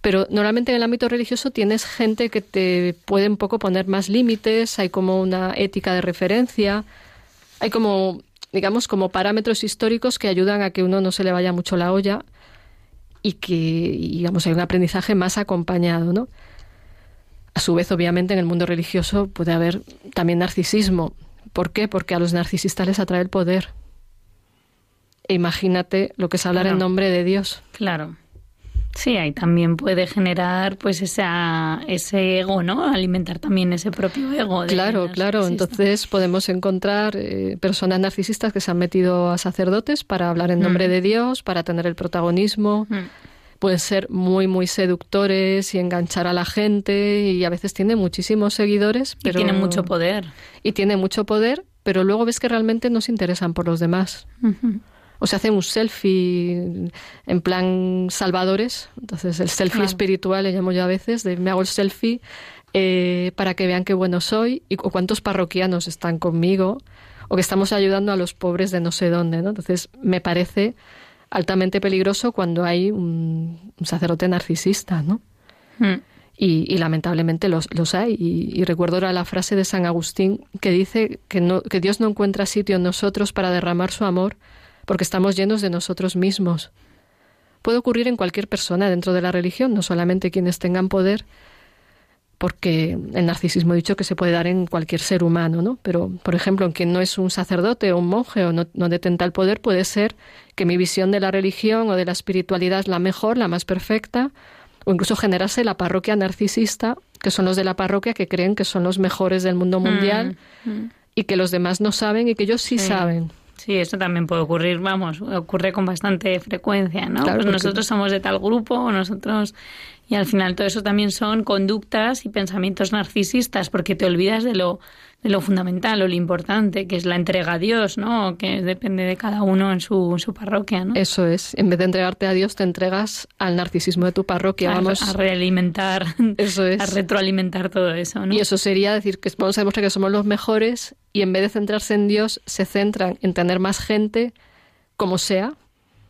pero normalmente en el ámbito religioso tienes gente que te puede un poco poner más límites, hay como una ética de referencia, hay como digamos, como parámetros históricos que ayudan a que uno no se le vaya mucho la olla y que, digamos, hay un aprendizaje más acompañado, ¿no? A su vez, obviamente, en el mundo religioso puede haber también narcisismo. ¿Por qué? Porque a los narcisistas les atrae el poder. E imagínate lo que es hablar en nombre de Dios. Claro. Sí, ahí también puede generar pues esa, ese ego, ¿no? Alimentar también ese propio ego. claro, claro. Entonces podemos encontrar eh, personas narcisistas que se han metido a sacerdotes para hablar en nombre mm. de Dios, para tener el protagonismo. Mm. Pueden ser muy, muy seductores y enganchar a la gente y a veces tiene muchísimos seguidores. Pero... Y tiene mucho poder. Y tiene mucho poder, pero luego ves que realmente no se interesan por los demás o se hacen un selfie en plan salvadores. Entonces, el selfie espiritual le llamo yo a veces, de me hago el selfie eh, para que vean qué bueno soy y o cuántos parroquianos están conmigo o que estamos ayudando a los pobres de no sé dónde. ¿no? Entonces, me parece altamente peligroso cuando hay un, sacerdote narcisista, ¿no? Hmm. Y, lamentablemente los, los hay. Y, y, recuerdo ahora la frase de San Agustín que dice que, no, que Dios no encuentra sitio en nosotros para derramar su amor porque estamos llenos de nosotros mismos. Puede ocurrir en cualquier persona dentro de la religión, no solamente quienes tengan poder, porque el narcisismo he dicho que se puede dar en cualquier ser humano, ¿no? Pero, por ejemplo, en quien no es un sacerdote o un monje o no, no, detenta el poder, puede ser que mi visión de la religión o de la espiritualidad es la mejor, la más perfecta, o incluso generarse la parroquia narcisista, que son los de la parroquia que creen que son los mejores del mundo mundial mm, mm. y que los demás no saben y que ellos sí. saben. Sí, eso también puede ocurrir, vamos, ocurre con bastante frecuencia, ¿no? pues nosotros somos de tal grupo nosotros... Y al final todo eso también son conductas y pensamientos narcisistas porque te olvidas de lo de lo fundamental o lo importante, que es la entrega a Dios, ¿no? Que depende de cada uno en su, su parroquia, ¿no? Eso es. En vez de entregarte a Dios, te entregas al narcisismo de tu parroquia. A, vamos a realimentar, eso es. a retroalimentar todo eso, ¿no? Y eso sería decir que vamos a demostrar que somos los mejores y en vez de centrarse en Dios, se centran en tener más gente, como sea,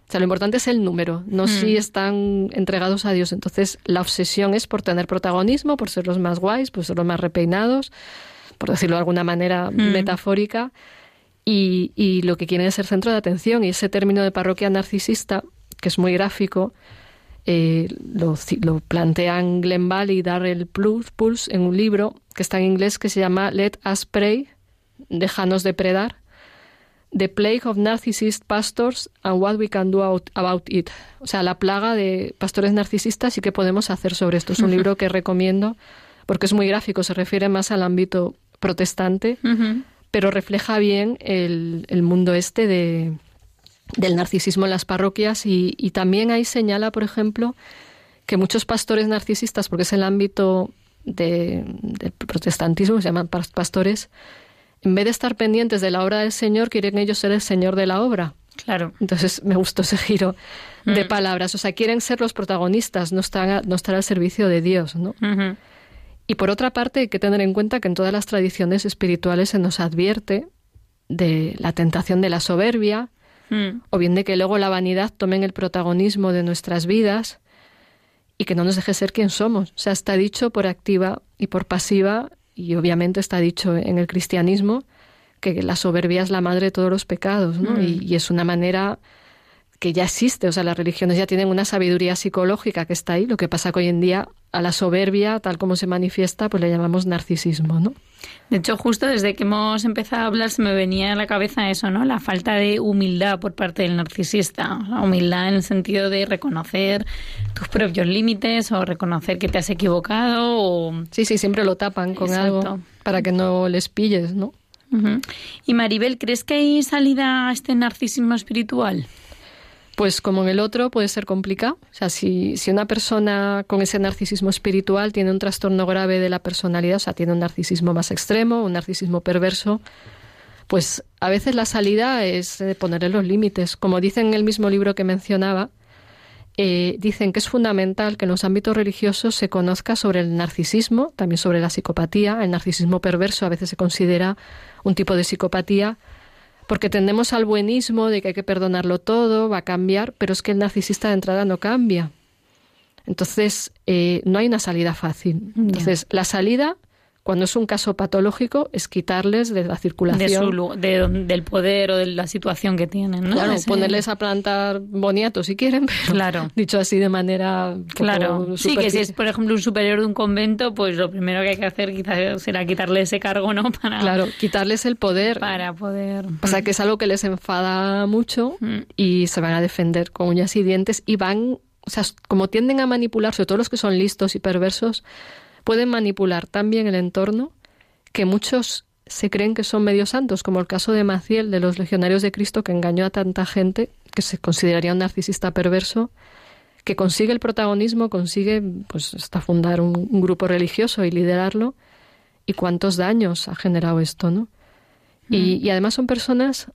o sea, lo importante es el número, no si mm. están entregados a Dios. Entonces, la obsesión es por tener protagonismo, por ser los más guays, por ser los más repeinados, por decirlo de alguna manera mm. metafórica, y, lo que quieren es ser centro de atención. Y ese término de parroquia narcisista, que es muy gráfico, eh, lo, lo, plantean Glenn Ball y Darrell Pulse en un libro que está en inglés que se llama Let Us Pray, Déjanos depredar, The Plague of Narcissist Pastors and What We Can Do About It. O sea, la plaga de pastores narcisistas y qué podemos hacer sobre esto. Es un libro que recomiendo porque es muy gráfico, se refiere más al ámbito protestante, pero refleja bien el, mundo este de, del narcisismo en las parroquias y, también ahí señala, por ejemplo, que muchos pastores narcisistas, porque es el ámbito de, del protestantismo, se llaman pastores, en vez de estar pendientes de la obra del Señor, quieren ellos ser el Señor de la obra. Claro. Entonces me gustó ese giro de mm. palabras. O sea, quieren ser los protagonistas, no están, no estar al servicio de Dios, ¿no? Y por otra parte, hay que tener en cuenta que en todas las tradiciones espirituales se nos advierte de la tentación de la soberbia, mm. o bien de que luego la vanidad tome el protagonismo de nuestras vidas y que no nos deje ser quien somos. O sea, está dicho por activa y por pasiva, y obviamente está dicho en el cristianismo, que la soberbia es la madre de todos los pecados, ¿no? Mm. y es una manera que ya existe, o sea, las religiones ya tienen una sabiduría psicológica que está ahí, lo que pasa que hoy en día a la soberbia, tal como se manifiesta, pues le llamamos narcisismo, ¿no? De hecho, justo desde que hemos empezado a hablar se me venía a la cabeza eso, ¿no? La falta de humildad por parte del narcisista. La humildad en el sentido de reconocer tus propios límites o reconocer que te has equivocado o... Sí, sí, siempre lo tapan con algo para que no les pilles, ¿no? Y Maribel, ¿crees que hay salida a este narcisismo espiritual? Pues como en el otro puede ser complicado. O sea, si, si una persona con ese narcisismo espiritual tiene un trastorno grave de la personalidad, o sea, tiene un narcisismo más extremo, un narcisismo perverso, pues a veces la salida es ponerle los límites. Como dicen en el mismo libro que mencionaba, eh, dicen que es fundamental que en los ámbitos religiosos se conozca sobre el narcisismo, también sobre la psicopatía. El narcisismo perverso a veces se considera un tipo de psicopatía porque tendemos al buenismo de que hay que perdonarlo todo, va a cambiar, pero es que el narcisista de entrada no cambia. Entonces, eh, no hay una salida fácil. Entonces, la salida cuando es un caso patológico, es quitarles de la circulación. del poder o de la situación que tienen, ¿no? Claro, ponerles a plantar boniato si quieren, pero claro. dicho así de manera. Claro, sí, que si es, por ejemplo, un superior de un convento, pues lo primero que hay que hacer quizás será quitarle ese cargo, ¿no? Para, claro, quitarles el poder. Para poder. O sea, que es algo que les enfada mucho mm. y se van a defender con uñas y dientes y van o sea, como tienden a manipular, sobre todo los que son listos y perversos, pueden manipular tan bien el entorno que muchos se creen que son medio santos, como el caso de Maciel, de los legionarios de Cristo, que engañó a tanta gente, que se consideraría un narcisista perverso, que consigue el protagonismo, consigue pues hasta fundar un, grupo religioso y liderarlo, y cuántos daños ha generado esto, ¿no? Y, además son personas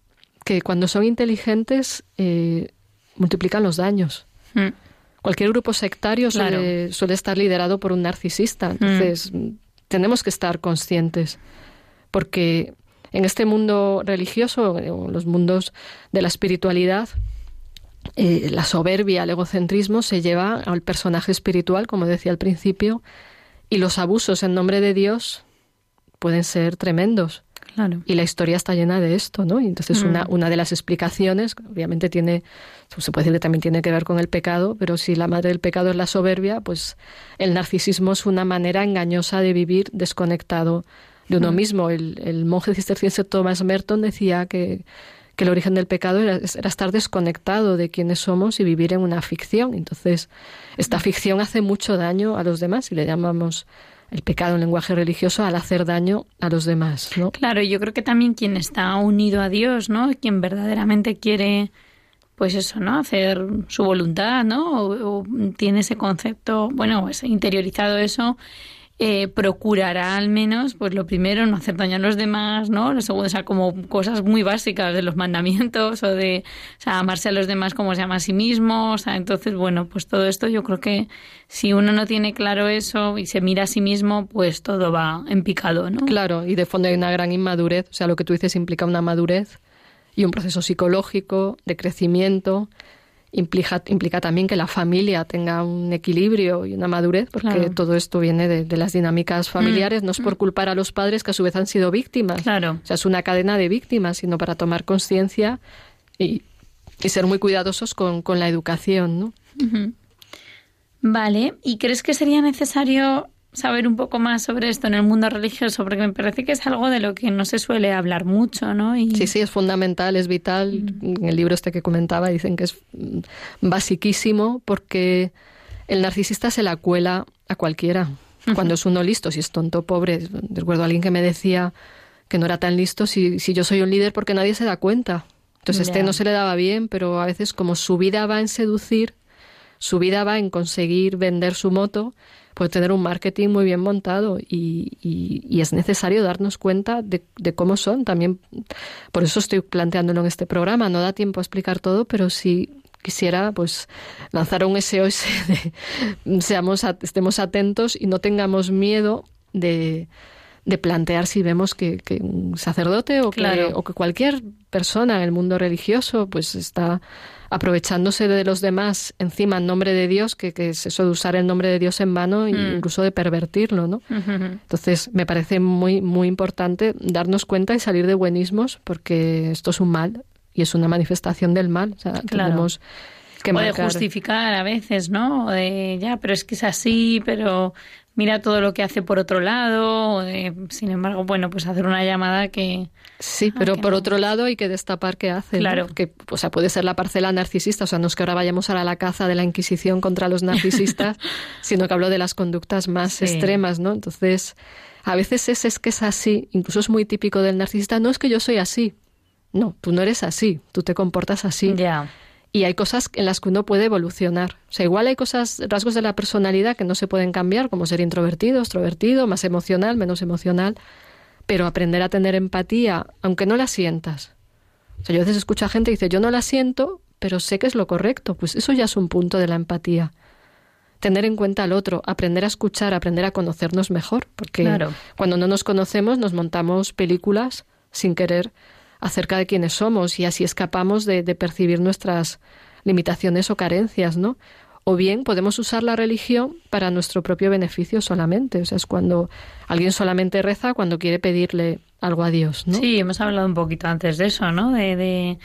que cuando son inteligentes eh, multiplican los daños. Mm. Cualquier grupo sectario suele, estar liderado por un narcisista. Mm. Entonces, tenemos que estar conscientes. Porque en este mundo religioso, en los mundos de la espiritualidad, eh, la soberbia, el egocentrismo se lleva al personaje espiritual, como decía al principio, y los abusos en nombre de Dios pueden ser tremendos. Y la historia está llena de esto, ¿no? Y entonces una, mm. una de las explicaciones, obviamente tiene, se puede decir que también tiene que ver con el pecado, pero si la madre del pecado es la soberbia, pues el narcisismo es una manera engañosa de vivir desconectado de uno mm. mismo. El, el monje cisterciense Thomas Merton decía que, que el origen del pecado era, era, estar desconectado de quiénes somos y vivir en una ficción. Entonces, esta mm. ficción hace mucho daño a los demás y le llamamos el pecado en lenguaje religioso al hacer daño a los demás, ¿no? Claro, yo creo que también quien está unido a Dios, ¿no? Quien verdaderamente quiere, pues eso, ¿no? Hacer su voluntad, ¿no? O, tiene ese concepto, bueno, pues interiorizado eso, eh, procurará al menos, pues lo primero, no hacer daño a los demás, ¿no? Lo segundo, o sea, como cosas muy básicas de los mandamientos o de, amarse a los demás como se ama a sí mismo, o sea, entonces, bueno, pues todo esto yo creo que si uno no tiene claro eso y se mira a sí mismo, pues todo va en picado, ¿no? Claro, y de fondo hay una gran inmadurez, o sea, lo que tú dices implica una madurez y un proceso psicológico de crecimiento implica, implica también que la familia tenga un equilibrio y una madurez, porque todo esto viene de, las dinámicas familiares. No es por mm. culpar a los padres que a su vez han sido víctimas. Claro. O sea, es una cadena de víctimas, sino para tomar conciencia y, ser muy cuidadosos con, la educación, ¿no? Vale. ¿Y crees que sería necesario saber un poco más sobre esto en el mundo religioso, porque me parece que es algo de lo que no se suele hablar mucho, ¿no? Y... Sí, sí, es fundamental, es vital. Mm. En el libro este que comentaba dicen que es mm, basiquísimo porque el narcisista se la cuela a cualquiera. Cuando es uno listo, si es tonto, pobre. Recuerdo a alguien que me decía que no era tan listo si, si yo soy un líder porque nadie se da cuenta. Entonces este no se le daba bien, pero a veces como su vida va en seducir, su vida va en conseguir vender su moto, puede tener un marketing muy bien montado y, y, es necesario darnos cuenta de, de, cómo son. También por eso estoy planteándolo en este programa. No da tiempo a explicar todo, pero sí quisiera pues lanzar un SOS de seamos estemos atentos y no tengamos miedo de, de plantear si vemos que, que un sacerdote o, que, o que cualquier persona en el mundo religioso pues está aprovechándose de los demás encima en nombre de Dios, que, que es eso de usar el nombre de Dios en vano e incluso de pervertirlo, ¿no? Entonces, me parece muy, muy importante darnos cuenta y salir de buenismos, porque esto es un mal y es una manifestación del mal. O sea, tenemos que o de justificar a veces, ¿no? O de, ya, pero es que es así, pero mira todo lo que hace por otro lado. sin embargo, bueno, pues hacer una llamada que... Sí, pero por otro lado hay que destapar qué hace. Claro. Que, o sea, puede ser la parcela narcisista, o sea, no es que ahora vayamos a la caza de la Inquisición contra los narcisistas, sino que hablo de las conductas más extremas, ¿no? Entonces, a veces es, es que es así, incluso es muy típico del narcisista, no es que yo soy así. No, tú no eres así, tú te comportas así. Ya y hay cosas en las que uno puede evolucionar. O sea, igual hay cosas, rasgos de la personalidad que no se pueden cambiar, como ser introvertido, extrovertido, más emocional, menos emocional, pero aprender a tener empatía, aunque no la sientas. O sea, yo a veces escucho a gente que dice, yo no la siento, pero sé que es lo correcto. Pues eso ya es un punto de la empatía. Tener en cuenta al otro, aprender a escuchar, aprender a conocernos mejor, porque cuando no nos conocemos nos montamos películas sin querer acerca de quiénes somos y así escapamos de, percibir nuestras limitaciones o carencias, ¿no? O bien podemos usar la religión para nuestro propio beneficio solamente. O sea, es cuando alguien solamente reza cuando quiere pedirle algo a Dios, ¿no? Sí, hemos hablado un poquito antes de eso, ¿no? De, de,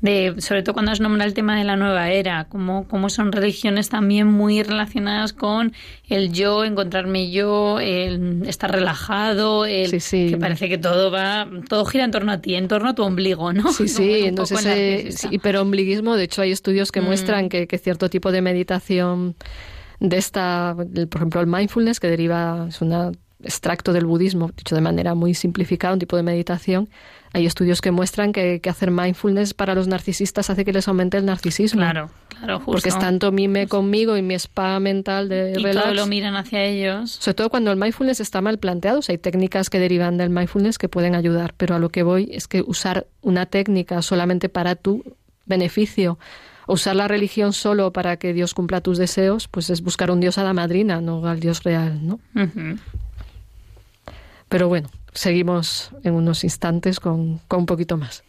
de sobre todo cuando has nombrado el tema de la nueva era, como, como son religiones también muy relacionadas con el yo, encontrarme yo, el estar relajado, el que parece que todo va, todo gira en torno a ti, en torno a tu ombligo, ¿no? Sí, sí, entonces ese sí, pero ombliguismo, de hecho hay estudios que mm. muestran que, que cierto tipo de meditación de esta, por ejemplo, el mindfulness, que deriva, es un extracto del budismo, dicho de manera muy simplificada, un tipo de meditación. Hay estudios que muestran que, hacer mindfulness para los narcisistas hace que les aumente el narcisismo. Claro, claro, justo. Porque es tanto mime conmigo y mi spa mental de y relax. todo lo miran hacia ellos. Sobre todo cuando el mindfulness está mal planteado. hay técnicas que derivan del mindfulness que pueden ayudar, pero a lo que voy es que usar una técnica solamente para tu beneficio usar la religión solo para que Dios cumpla tus deseos, pues es buscar un Dios a la madrina, no al Dios real, ¿no? Pero bueno, seguimos en unos instantes con, un poquito más.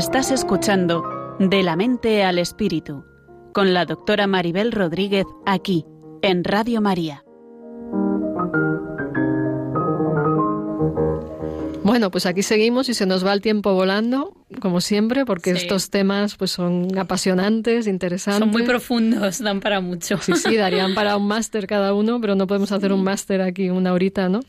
Estás escuchando De la mente al espíritu con la doctora Maribel Rodríguez aquí en Radio María. Bueno, pues aquí seguimos y se nos va el tiempo volando, como siempre, porque estos temas pues son apasionantes, interesantes. Son muy profundos, dan para mucho. Sí, sí, darían para un máster cada uno, pero no podemos hacer un máster aquí una horita, ¿no?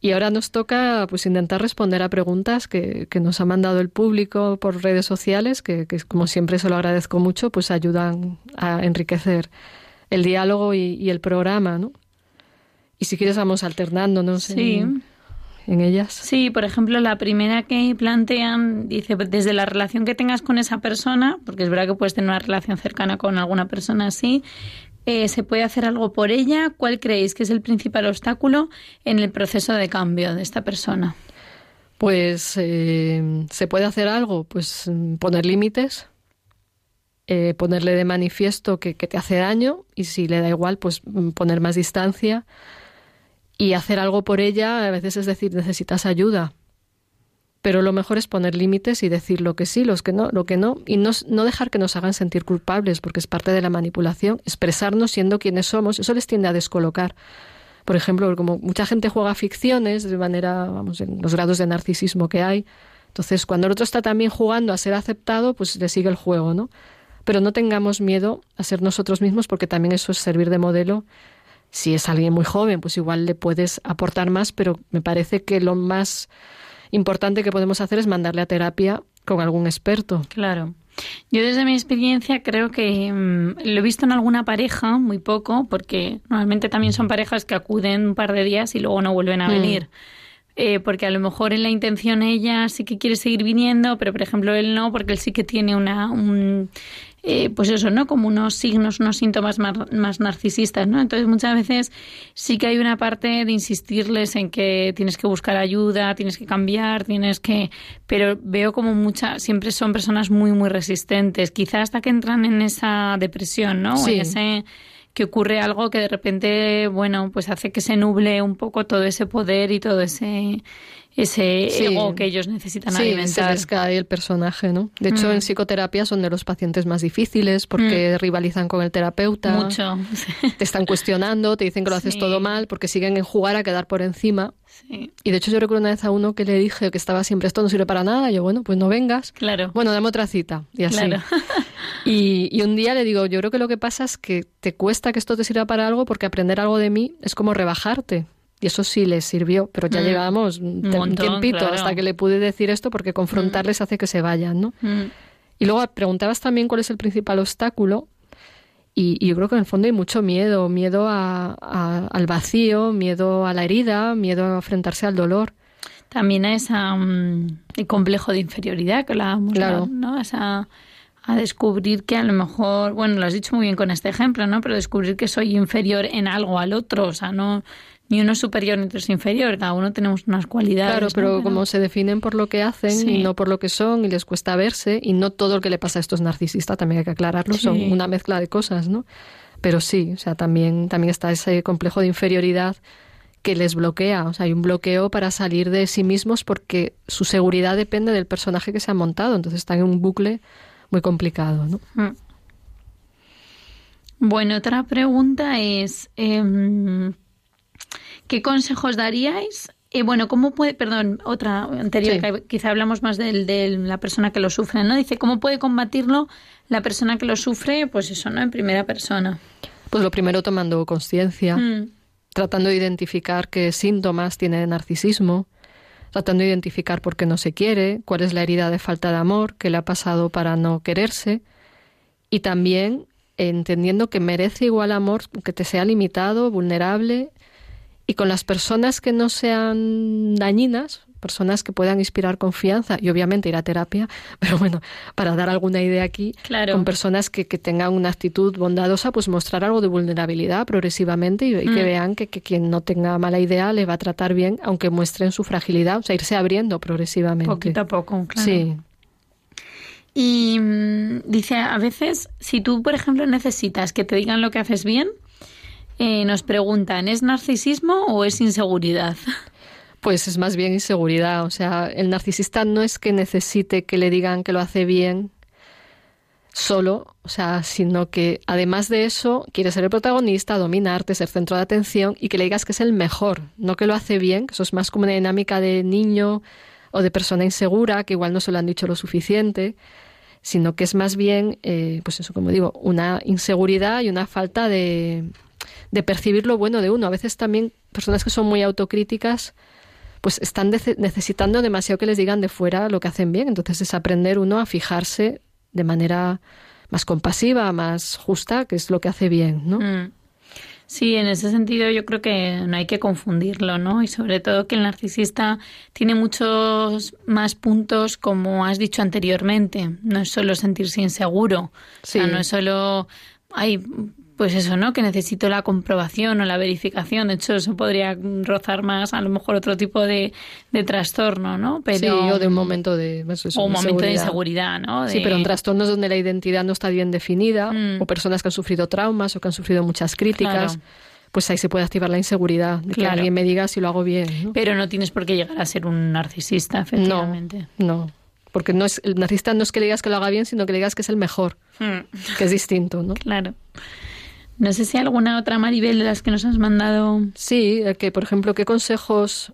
Y ahora nos toca pues intentar responder a preguntas que, que nos ha mandado el público por redes sociales, que, que, como siempre se lo agradezco mucho, pues ayudan a enriquecer el diálogo y, el programa, ¿no? Y si quieres vamos alternándonos sí. en, en, ellas. Sí, por ejemplo, la primera que plantean dice, desde la relación que tengas con esa persona, porque es verdad que puedes tener una relación cercana con alguna persona así, eh, ¿Se puede hacer algo por ella? ¿Cuál creéis que es el principal obstáculo en el proceso de cambio de esta persona? Pues eh, se puede hacer algo, pues mm, poner límites, eh, ponerle de manifiesto que, que, te hace daño y si le da igual, pues mm, poner más distancia y hacer algo por ella, a veces es decir, necesitas ayuda, pero lo mejor es poner límites y decir lo que sí, los que no, lo que no, y no, no, dejar que nos hagan sentir culpables, porque es parte de la manipulación, expresarnos siendo quienes somos, eso les tiende a descolocar. Por ejemplo, como mucha gente juega ficciones de manera, vamos, en los grados de narcisismo que hay, entonces cuando el otro está también jugando a ser aceptado, pues le sigue el juego, ¿no? Pero no tengamos miedo a ser nosotros mismos, porque también eso es servir de modelo. Si es alguien muy joven, pues igual le puedes aportar más, pero me parece que lo más importante que podemos hacer es mandarle a terapia con algún experto. Claro. Yo desde mi experiencia creo que mm, lo he visto en alguna pareja, muy poco, porque normalmente también son parejas que acuden un par de días y luego no vuelven a mm. venir. Eh, porque a lo mejor en la intención ella sí que quiere seguir viniendo, pero por ejemplo él no, porque él sí que tiene una, un, eh, pues eso, ¿no? Como unos signos, unos síntomas más, narcisistas, ¿no? Entonces muchas veces sí que hay una parte de insistirles en que tienes que buscar ayuda, tienes que cambiar, tienes que... Pero veo como muchas, siempre son personas muy, muy resistentes, quizás hasta que entran en esa depresión, ¿no? Sí. ese que ocurre algo que de repente, bueno, pues hace que se nuble un poco todo ese poder y todo ese ese ego que ellos necesitan sí, alimentar. Se cae el personaje, ¿no? De hecho, en mm. psicoterapia son de los pacientes más difíciles porque mm. rivalizan con el terapeuta. Mucho. Te están cuestionando, te dicen que lo haces todo mal porque siguen en jugar a quedar por encima. Y de hecho yo recuerdo una vez a uno que le dije que estaba siempre esto no sirve para nada. Y yo, bueno, pues no vengas. Claro. Bueno, dame otra cita. Y así. y, y un día le digo, yo creo que lo que pasa es que te cuesta que esto te sirva para algo porque aprender algo de mí es como rebajarte. Y eso sí les sirvió, pero ya mm. llevábamos un, tiempito hasta que le pude decir esto porque confrontarles mm. hace que se vayan, ¿no? Mm. Y luego preguntabas también cuál es el principal obstáculo y, yo creo que en el fondo hay mucho miedo, miedo a, al vacío, miedo a la herida, miedo a enfrentarse al dolor. También a ese complejo de inferioridad que hablábamos, claro. ¿no? Esa, a descubrir que a lo mejor, bueno, lo has dicho muy bien con este ejemplo, ¿no? Pero descubrir que soy inferior en algo al otro, o sea, no, ni uno es superior ni otro es inferior, cada uno tenemos unas cualidades. Claro, pero, como se definen por lo que hacen y no por lo que son y les cuesta verse y no todo lo que le pasa a estos narcisistas, también hay que aclararlo, son una mezcla de cosas, ¿no? Pero sí, o sea, también, también está ese complejo de inferioridad que les bloquea, o sea, hay un bloqueo para salir de sí mismos porque su seguridad depende del personaje que se ha montado, entonces están en un bucle muy complicado, ¿no? Mm. Bueno, otra pregunta es, em, ¿qué consejos daríais? Eh, bueno, ¿cómo puede, perdón, otra anterior, quizá hablamos más de, de, la persona que lo sufre, ¿no? Dice, ¿cómo puede combatirlo la persona que lo sufre? Pues eso, ¿no? En primera persona. Pues lo primero tomando conciencia, mm. tratando de identificar qué síntomas tiene narcisismo, tratando de identificar por qué no se quiere, cuál es la herida de falta de amor que le ha pasado para no quererse y también entendiendo que merece igual amor que te sea limitado, vulnerable y con las personas que no sean dañinas, personas que puedan inspirar confianza y obviamente ir a terapia, pero bueno, para dar alguna idea aquí, con personas que, tengan una actitud bondadosa, pues mostrar algo de vulnerabilidad progresivamente y, que mm. vean que, quien no tenga mala idea le va a tratar bien, aunque muestren su fragilidad, o sea, irse abriendo progresivamente. Poquito a poco, claro. Sí. Y mm, dice, a veces, si tú, por ejemplo, necesitas que te digan lo que haces bien, eh, nos preguntan, ¿es narcisismo o es inseguridad? Pues es más bien inseguridad. O sea, el narcisista no es que necesite que le digan que lo hace bien solo, o sea, sino que además de eso quiere ser el protagonista, dominarte, ser centro de atención y que le digas que es el mejor, no que lo hace bien, que eso es más como una dinámica de niño o de persona insegura, que igual no se lo han dicho lo suficiente sino que es más bien, eh, pues eso, como digo, una inseguridad y una falta de, de percibir lo bueno de uno. A veces también personas que son muy autocríticas, pues están necesitando demasiado que les digan de fuera lo que hacen bien. Entonces es aprender uno a fijarse de manera más compasiva, más justa, que es lo que hace bien, ¿no? Mm. Sí, en ese sentido yo creo que no hay que confundirlo, ¿no? Y sobre todo que el narcisista tiene muchos más puntos, como has dicho anteriormente. No es solo sentirse inseguro, o sea, no es solo hay pues eso, ¿no? Que necesito la comprobación o la verificación. De hecho, eso podría rozar más a lo mejor otro tipo de, de trastorno, ¿no? Pero, sí, o de un momento de... Pues o un momento de inseguridad, ¿no? Sí, pero en trastornos donde la identidad no está bien definida, mm. o personas que han sufrido traumas o que han sufrido muchas críticas... Pues ahí se puede activar la inseguridad, de que alguien me diga si lo hago bien. Pero no tienes por qué llegar a ser un narcisista, efectivamente. No, no. Porque no es, el narcisista no es que le digas que lo haga bien, sino que le digas que es el mejor, mm. que es distinto, ¿no? Claro. No sé si hay alguna otra Maribel de las que nos has mandado. Sí, que por ejemplo, ¿qué consejos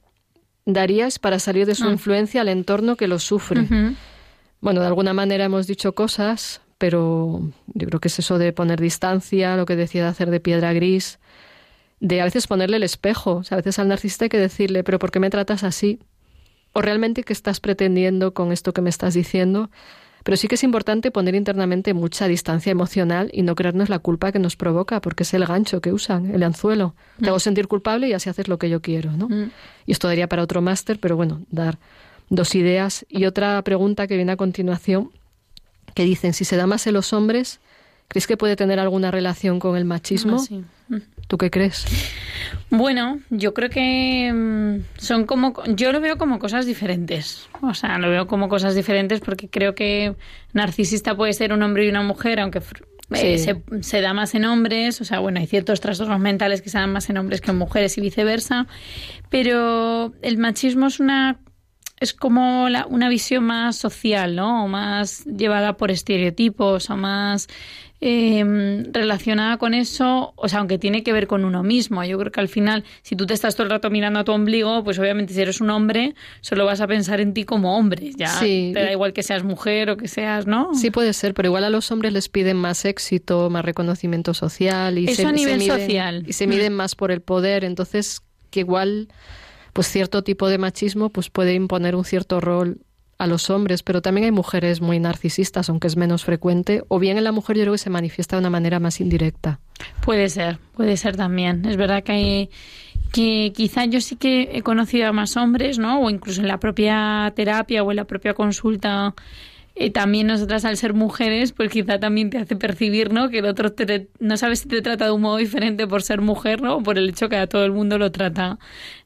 darías para salir de su ah. influencia al entorno que lo sufre? Bueno, de alguna manera hemos dicho cosas, pero yo creo que es eso de poner distancia, lo que decía de hacer de piedra gris, de a veces ponerle el espejo. O sea, a veces al narcisista hay que decirle, pero ¿por qué me tratas así? ¿O realmente qué estás pretendiendo con esto que me estás diciendo? Pero sí que es importante poner internamente mucha distancia emocional y no creernos la culpa que nos provoca, porque es el gancho que usan, el anzuelo. Te hago mm. sentir culpable y así haces lo que yo quiero, ¿no? Mm. Y esto daría para otro máster, pero bueno, dar dos ideas. Y otra pregunta que viene a continuación, que dicen, si se da más en los hombres, ¿crees que puede tener alguna relación con el machismo? Ah, ¿Tú qué crees? Bueno, yo creo que mm, son como, yo lo veo como cosas diferentes. O sea, lo veo como cosas diferentes porque creo que narcisista puede ser un hombre y una mujer, aunque eh, se, se, da más en hombres. O sea, bueno, hay ciertos trastornos mentales que se dan más en hombres que en mujeres y viceversa. Pero el machismo es una es como la, una visión más social, ¿no? O más llevada por estereotipos o más eh, relacionada con eso, o sea, aunque tiene que ver con uno mismo. Yo creo que al final, si tú te estás todo el rato mirando a tu ombligo, pues obviamente si eres un hombre, solo vas a pensar en ti como hombre. Ya te da igual que seas mujer o que seas, ¿no? Sí, puede ser, pero igual a los hombres les piden más éxito, más reconocimiento social. Y eso se, a nivel social. Y se miden mm. más por el poder, entonces que igual pues cierto tipo de machismo pues puede imponer un cierto rol a los hombres, pero también hay mujeres muy narcisistas, aunque es menos frecuente, o bien en la mujer yo creo que se manifiesta de una manera más indirecta. Puede ser, puede ser también. Es verdad que hay que quizá yo sí que he conocido a más hombres, ¿no? O incluso en la propia terapia o en la propia consulta eh, también nosotras al ser mujeres, pues quizá también te hace percibir, ¿no? Que el otro no sabes si te trata de un modo diferente por ser mujer, ¿no? O por el hecho que a todo el mundo lo trata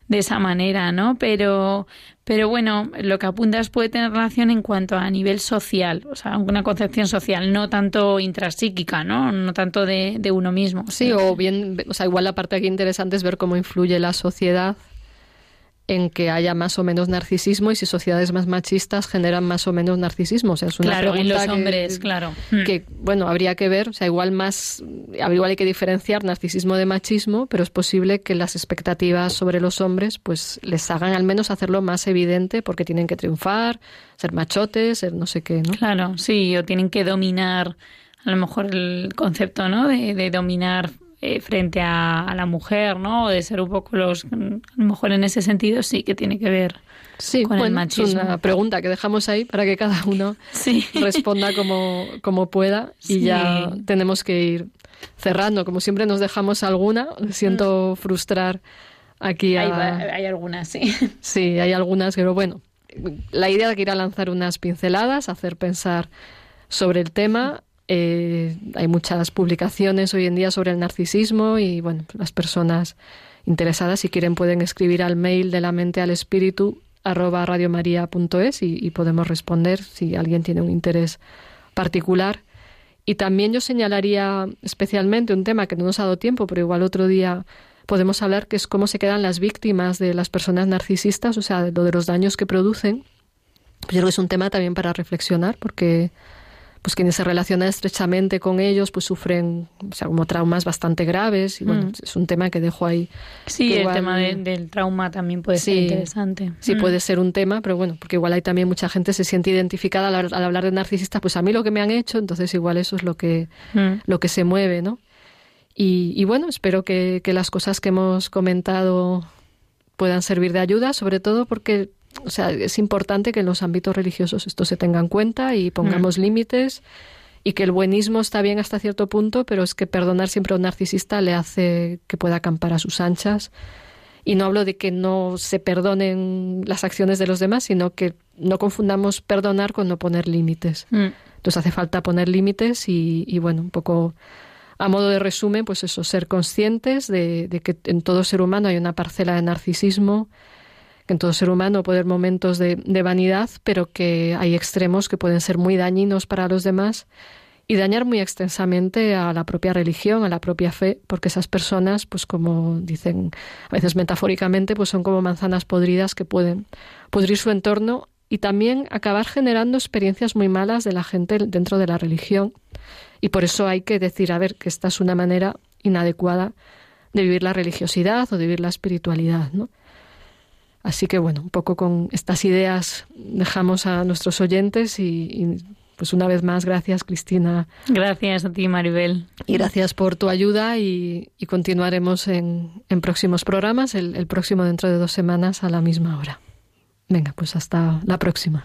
de esa manera, ¿no? Pero, pero bueno, lo que apuntas puede tener relación en cuanto a nivel social, o sea, una concepción social, no tanto intrapsíquica, ¿no? No tanto de, de uno mismo. Sí, o bien, o sea, igual la parte aquí interesante es ver cómo influye la sociedad en que haya más o menos narcisismo y si sociedades más machistas generan más o menos narcisismo. O sea, es una claro, pregunta en los que, hombres, claro. Que, bueno, habría que ver, o sea, igual más, igual hay que diferenciar narcisismo de machismo, pero es posible que las expectativas sobre los hombres, pues les hagan al menos hacerlo más evidente porque tienen que triunfar, ser machotes, ser no sé qué, ¿no? Claro, sí, o tienen que dominar, a lo mejor el concepto, ¿no? De, de dominar eh, frente a, la mujer, ¿no? O de ser un poco los, a lo mejor en ese sentido sí que tiene que ver sí, con el machismo. Es una pregunta que dejamos ahí para que cada uno sí. responda como, como pueda y Sí. ya tenemos que ir cerrando. Como siempre nos dejamos alguna, siento frustrar aquí a... Hay, hay algunas, sí. Sí, hay algunas, pero bueno, la idea de que ir a lanzar unas pinceladas, hacer pensar sobre el tema. Eh, hay muchas publicaciones hoy en día sobre el narcisismo y bueno, las personas interesadas, si quieren, pueden escribir al mail de la mente al espíritu arroba radiomaria.es y, y podemos responder si alguien tiene un interés particular. Y también yo señalaría especialmente un tema que no nos ha dado tiempo, pero igual otro día podemos hablar, que es cómo se quedan las víctimas de las personas narcisistas, o sea, lo de los daños que producen. Yo creo que es un tema también para reflexionar, porque pues quienes se relacionan estrechamente con ellos pues sufren o sea, como traumas bastante graves y bueno, Mm. es un tema que dejo ahí. Sí, el igual- tema de- del trauma también puede ser Sí. interesante. Sí, Mm. puede ser un tema, pero bueno, porque igual hay también mucha gente se siente identificada al, al hablar de narcisistas, pues a mí lo que me han hecho, entonces igual eso es lo que, Mm. lo que se mueve, ¿no? Y, y bueno, espero que, que las cosas que hemos comentado puedan servir de ayuda, sobre todo porque o sea, es importante que en los ámbitos religiosos esto se tenga en cuenta y pongamos límites y que el buenismo está bien hasta cierto punto, pero es que perdonar siempre a un narcisista le hace que pueda acampar a sus anchas. Y no hablo de que no se perdonen las acciones de los demás, sino que no confundamos perdonar con no poner límites. Mm. Entonces hace falta poner límites y, y, bueno, un poco a modo de resumen, pues eso, ser conscientes de, de que en todo ser humano hay una parcela de narcisismo, que en todo ser humano puede haber momentos de, de vanidad, pero que hay extremos que pueden ser muy dañinos para los demás y dañar muy extensamente a la propia religión, a la propia fe, porque esas personas, pues como dicen a veces metafóricamente, pues son como manzanas podridas que pueden pudrir su entorno y también acabar generando experiencias muy malas de la gente dentro de la religión. Y por eso hay que decir, a ver, que esta es una manera inadecuada de vivir la religiosidad o de vivir la espiritualidad, ¿no? Así que bueno, un poco con estas ideas dejamos a nuestros oyentes y, y, pues una vez más gracias Cristina. Gracias a ti Maribel. Y gracias por tu ayuda y, y continuaremos en, en, próximos programas, el, el próximo dentro de dos semanas a la misma hora. Venga, pues hasta la próxima.